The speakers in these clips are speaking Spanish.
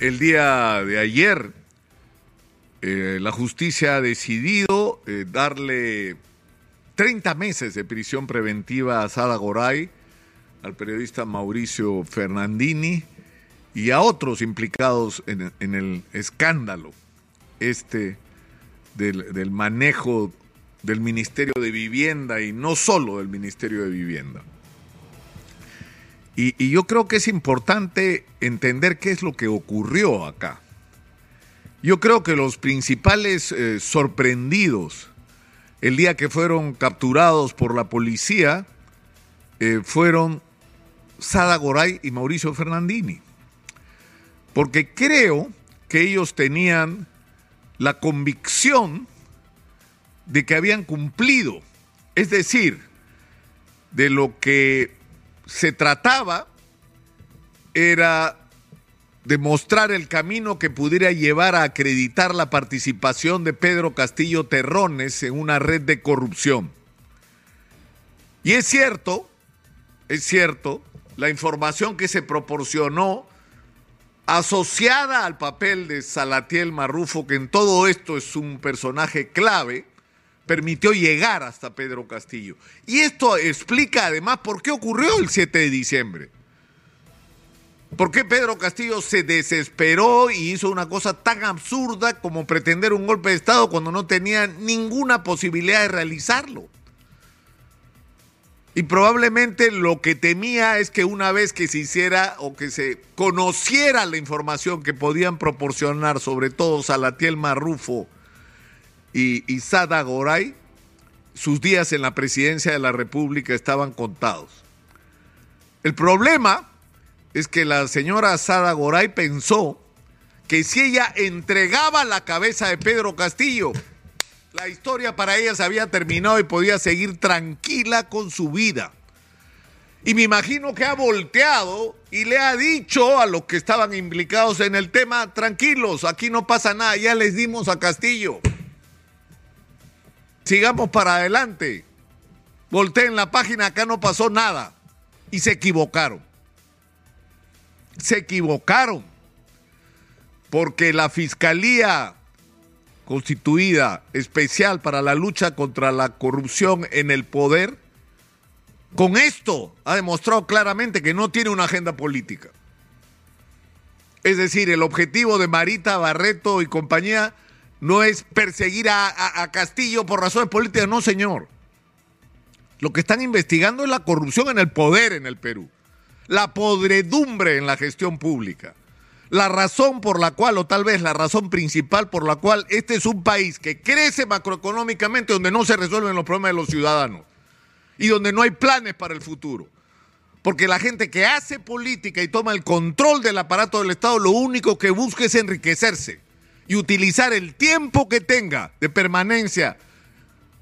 el día de ayer eh, la justicia ha decidido eh, darle 30 meses de prisión preventiva a Sada Goray, al periodista Mauricio Fernandini y a otros implicados en, el escándalo este del, del manejo del Ministerio de Vivienda y no solo del Ministerio de Vivienda. Y, yo creo que es importante entender qué es lo que ocurrió acá. Yo creo que los principales eh, sorprendidos el día que fueron capturados por la policía eh, fueron Sada Goray y Mauricio Fernandini. Porque creo que ellos tenían la convicción de que habían cumplido, es decir, de lo que se trataba era de mostrar el camino que pudiera llevar a acreditar la participación de Pedro Castillo Terrones en una red de corrupción. Y es cierto, es cierto, la información que se proporcionó asociada al papel de Salatiel Marrufo, que en todo esto es un personaje clave, permitió llegar hasta Pedro Castillo. Y esto explica además por qué ocurrió el 7 de diciembre. ¿Por qué Pedro Castillo se desesperó y hizo una cosa tan absurda como pretender un golpe de Estado cuando no tenía ninguna posibilidad de realizarlo? Y probablemente lo que temía es que una vez que se hiciera o que se conociera la información que podían proporcionar, sobre todo Salatiel Marrufo, y, Sada Goray, sus días en la presidencia de la República estaban contados. El problema es que la señora Sada Goray pensó que si ella entregaba la cabeza de Pedro Castillo, la historia para ella se había terminado y podía seguir tranquila con su vida. Y me imagino que ha volteado y le ha dicho a los que estaban implicados en el tema, tranquilos, aquí no pasa nada, ya les dimos a Castillo. Sigamos para adelante. Volteen la página, acá no pasó nada. Y se equivocaron. Se equivocaron. Porque la Fiscalía constituida especial para la lucha contra la corrupción en el poder, con esto ha demostrado claramente que no tiene una agenda política. Es decir, el objetivo de Marita Barreto y compañía no es perseguir a, Castillo por razones políticas, no, señor. Lo que están investigando es la corrupción en el poder en el Perú, la podredumbre en la gestión pública, la razón por la cual, o tal vez la razón principal por la cual este es un país que crece macroeconómicamente donde no se resuelven los problemas de los ciudadanos y donde no hay planes para el futuro. Porque la gente que hace política y toma el control del aparato del Estado lo único que busca es enriquecerse y utilizar el tiempo que tenga de permanencia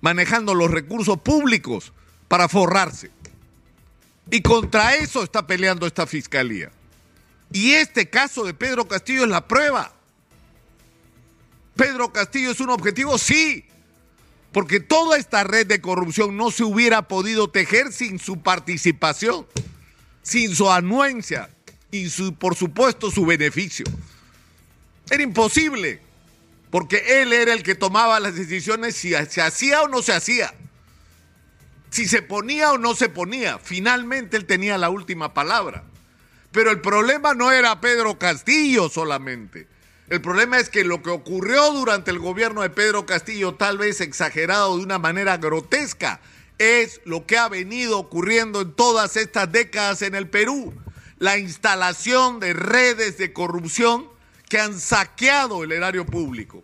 manejando los recursos públicos para forrarse. Y contra eso está peleando esta fiscalía. Y este caso de Pedro Castillo es la prueba. Pedro Castillo es un objetivo, sí, porque toda esta red de corrupción no se hubiera podido tejer sin su participación, sin su anuencia y su, por supuesto su beneficio. Era imposible, porque él era el que tomaba las decisiones si se hacía o no se hacía, si se ponía o no se ponía. Finalmente él tenía la última palabra. Pero el problema no era Pedro Castillo solamente. El problema es que lo que ocurrió durante el gobierno de Pedro Castillo, tal vez exagerado de una manera grotesca, es lo que ha venido ocurriendo en todas estas décadas en el Perú. La instalación de redes de corrupción que han saqueado el erario público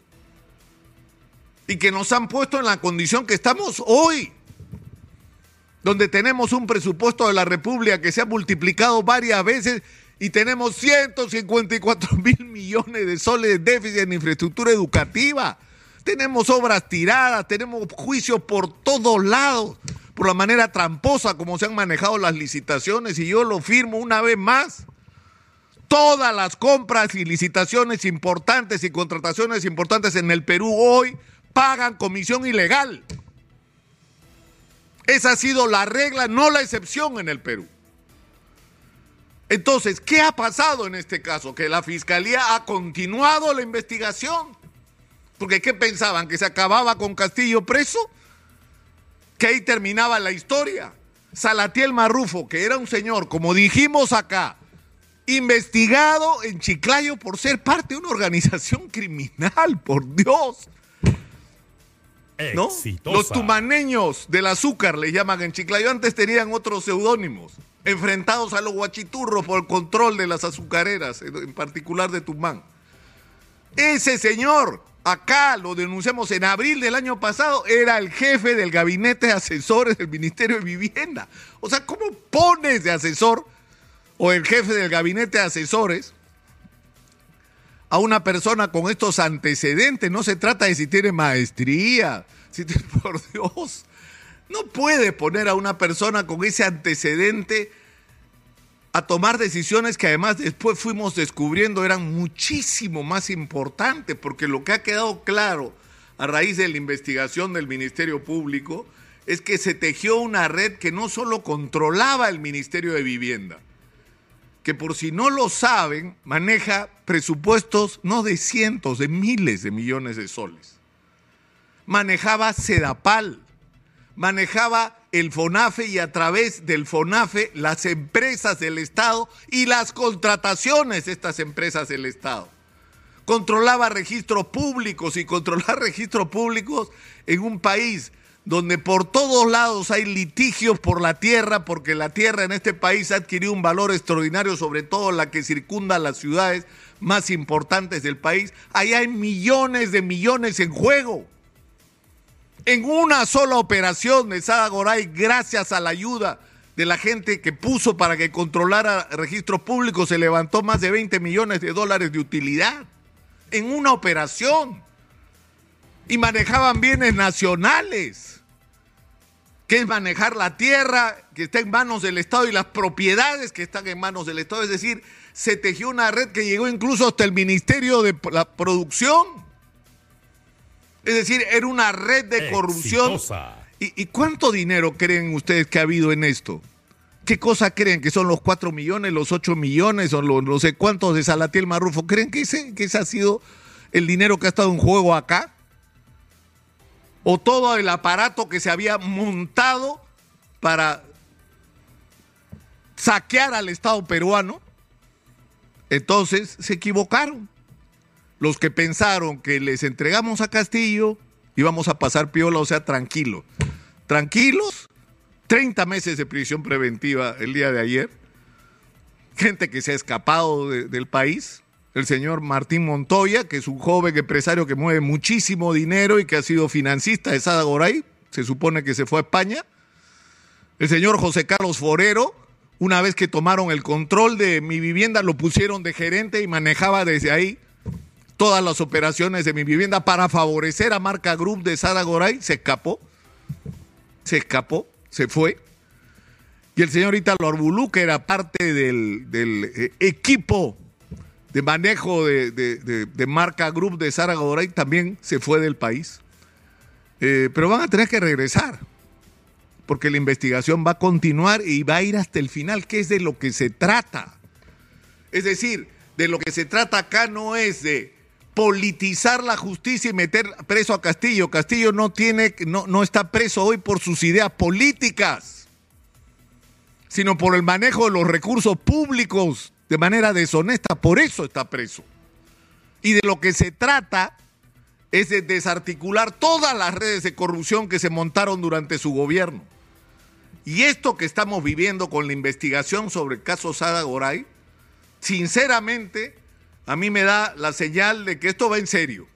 y que nos han puesto en la condición que estamos hoy, donde tenemos un presupuesto de la República que se ha multiplicado varias veces y tenemos 154 mil millones de soles de déficit en infraestructura educativa. Tenemos obras tiradas, tenemos juicios por todos lados, por la manera tramposa como se han manejado las licitaciones y yo lo firmo una vez más todas las compras y licitaciones importantes y contrataciones importantes en el Perú hoy pagan comisión ilegal. Esa ha sido la regla, no la excepción en el Perú. Entonces, ¿qué ha pasado en este caso? Que la fiscalía ha continuado la investigación. Porque ¿qué pensaban? ¿Que se acababa con Castillo preso? ¿Que ahí terminaba la historia? Salatiel Marrufo, que era un señor, como dijimos acá, investigado en Chiclayo por ser parte de una organización criminal, por Dios. ¿No? Los tumaneños del azúcar le llaman en Chiclayo. Antes tenían otros seudónimos, enfrentados a los guachiturros por el control de las azucareras, en particular de Tumán. Ese señor, acá lo denunciamos en abril del año pasado, era el jefe del gabinete de asesores del Ministerio de Vivienda. O sea, ¿cómo pones de asesor o el jefe del gabinete de asesores a una persona con estos antecedentes. No se trata de si tiene maestría, si por Dios. No puede poner a una persona con ese antecedente a tomar decisiones que además después fuimos descubriendo eran muchísimo más importantes, porque lo que ha quedado claro a raíz de la investigación del Ministerio Público es que se tejió una red que no solo controlaba el Ministerio de Vivienda, que por si no lo saben, maneja presupuestos no de cientos, de miles de millones de soles. Manejaba Sedapal, manejaba el FONAFE y a través del FONAFE las empresas del Estado y las contrataciones de estas empresas del Estado. Controlaba registros públicos y controlar registros públicos en un país donde por todos lados hay litigios por la tierra, porque la tierra en este país ha adquirido un valor extraordinario, sobre todo la que circunda las ciudades más importantes del país. Ahí hay millones de millones en juego. En una sola operación de Sada Goray, gracias a la ayuda de la gente que puso para que controlara registros públicos, se levantó más de 20 millones de dólares de utilidad. En una operación y manejaban bienes nacionales, que es manejar la tierra que está en manos del Estado y las propiedades que están en manos del Estado. Es decir, se tejió una red que llegó incluso hasta el Ministerio de la Producción. Es decir, era una red de corrupción. ¿Y, ¿Y, cuánto dinero creen ustedes que ha habido en esto? ¿Qué cosa creen? ¿Que son los 4 millones, los 8 millones o los no sé cuántos de Salatiel Marrufo? ¿Creen que ese, que ese ha sido el dinero que ha estado en juego acá? O todo el aparato que se había montado para saquear al Estado peruano, entonces se equivocaron. Los que pensaron que les entregamos a Castillo íbamos a pasar piola, o sea, tranquilo. Tranquilos, 30 meses de prisión preventiva el día de ayer, gente que se ha escapado del país, el señor Martín Montoya, que es un joven empresario que mueve muchísimo dinero y que ha sido financista de Sada Goray, se supone que se fue a España. El señor José Carlos Forero, una vez que tomaron el control de mi vivienda, lo pusieron de gerente y manejaba desde ahí todas las operaciones de mi vivienda para favorecer a Marca Group de Sada Goray, se escapó, se escapó, se fue. Y el señor Italo Arbulú, que era parte del, eh, equipo de manejo de, marca Group de Sara Godoray también se fue del país. Eh, pero van a tener que regresar, porque la investigación va a continuar y va a ir hasta el final, que es de lo que se trata. Es decir, de lo que se trata acá no es de politizar la justicia y meter preso a Castillo. Castillo no tiene, no, no está preso hoy por sus ideas políticas, sino por el manejo de los recursos públicos de manera deshonesta, por eso está preso. Y de lo que se trata es de desarticular todas las redes de corrupción que se montaron durante su gobierno. Y esto que estamos viviendo con la investigación sobre el caso Sada Goray, sinceramente, a mí me da la señal de que esto va en serio.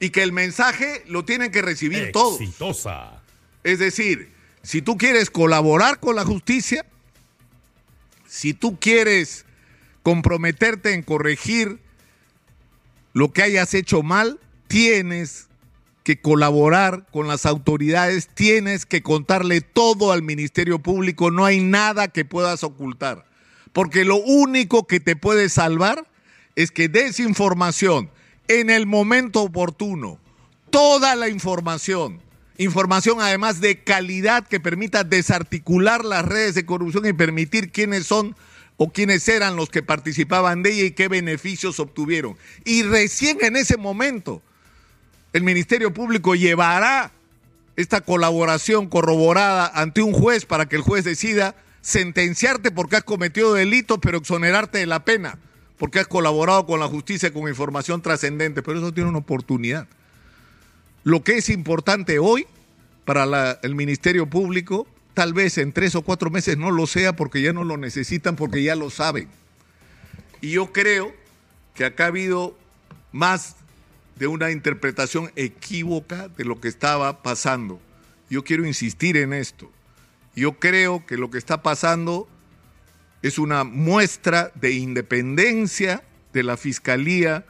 Y que el mensaje lo tienen que recibir Exitosa. todos. Es decir, si tú quieres colaborar con la justicia, si tú quieres comprometerte en corregir lo que hayas hecho mal, tienes que colaborar con las autoridades, tienes que contarle todo al Ministerio Público, no hay nada que puedas ocultar, porque lo único que te puede salvar es que des información en el momento oportuno, toda la información, información además de calidad que permita desarticular las redes de corrupción y permitir quiénes son o quiénes eran los que participaban de ella y qué beneficios obtuvieron. Y recién en ese momento el Ministerio Público llevará esta colaboración corroborada ante un juez para que el juez decida sentenciarte porque has cometido delitos, pero exonerarte de la pena, porque has colaborado con la justicia con información trascendente. Pero eso tiene una oportunidad. Lo que es importante hoy para el Ministerio Público, tal vez en tres o cuatro meses no lo sea porque ya no lo necesitan, porque ya lo saben. Y yo creo que acá ha habido más de una interpretación equívoca de lo que estaba pasando. Yo quiero insistir en esto. Yo creo que lo que está pasando es una muestra de independencia de la Fiscalía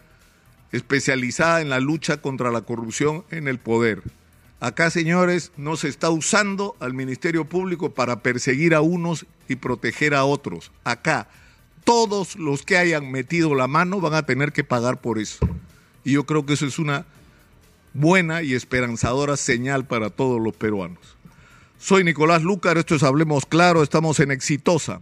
especializada en la lucha contra la corrupción en el poder. Acá, señores, no se está usando al Ministerio Público para perseguir a unos y proteger a otros. Acá, todos los que hayan metido la mano van a tener que pagar por eso. Y yo creo que eso es una buena y esperanzadora señal para todos los peruanos. Soy Nicolás Lucar, esto es Hablemos Claro, estamos en Exitosa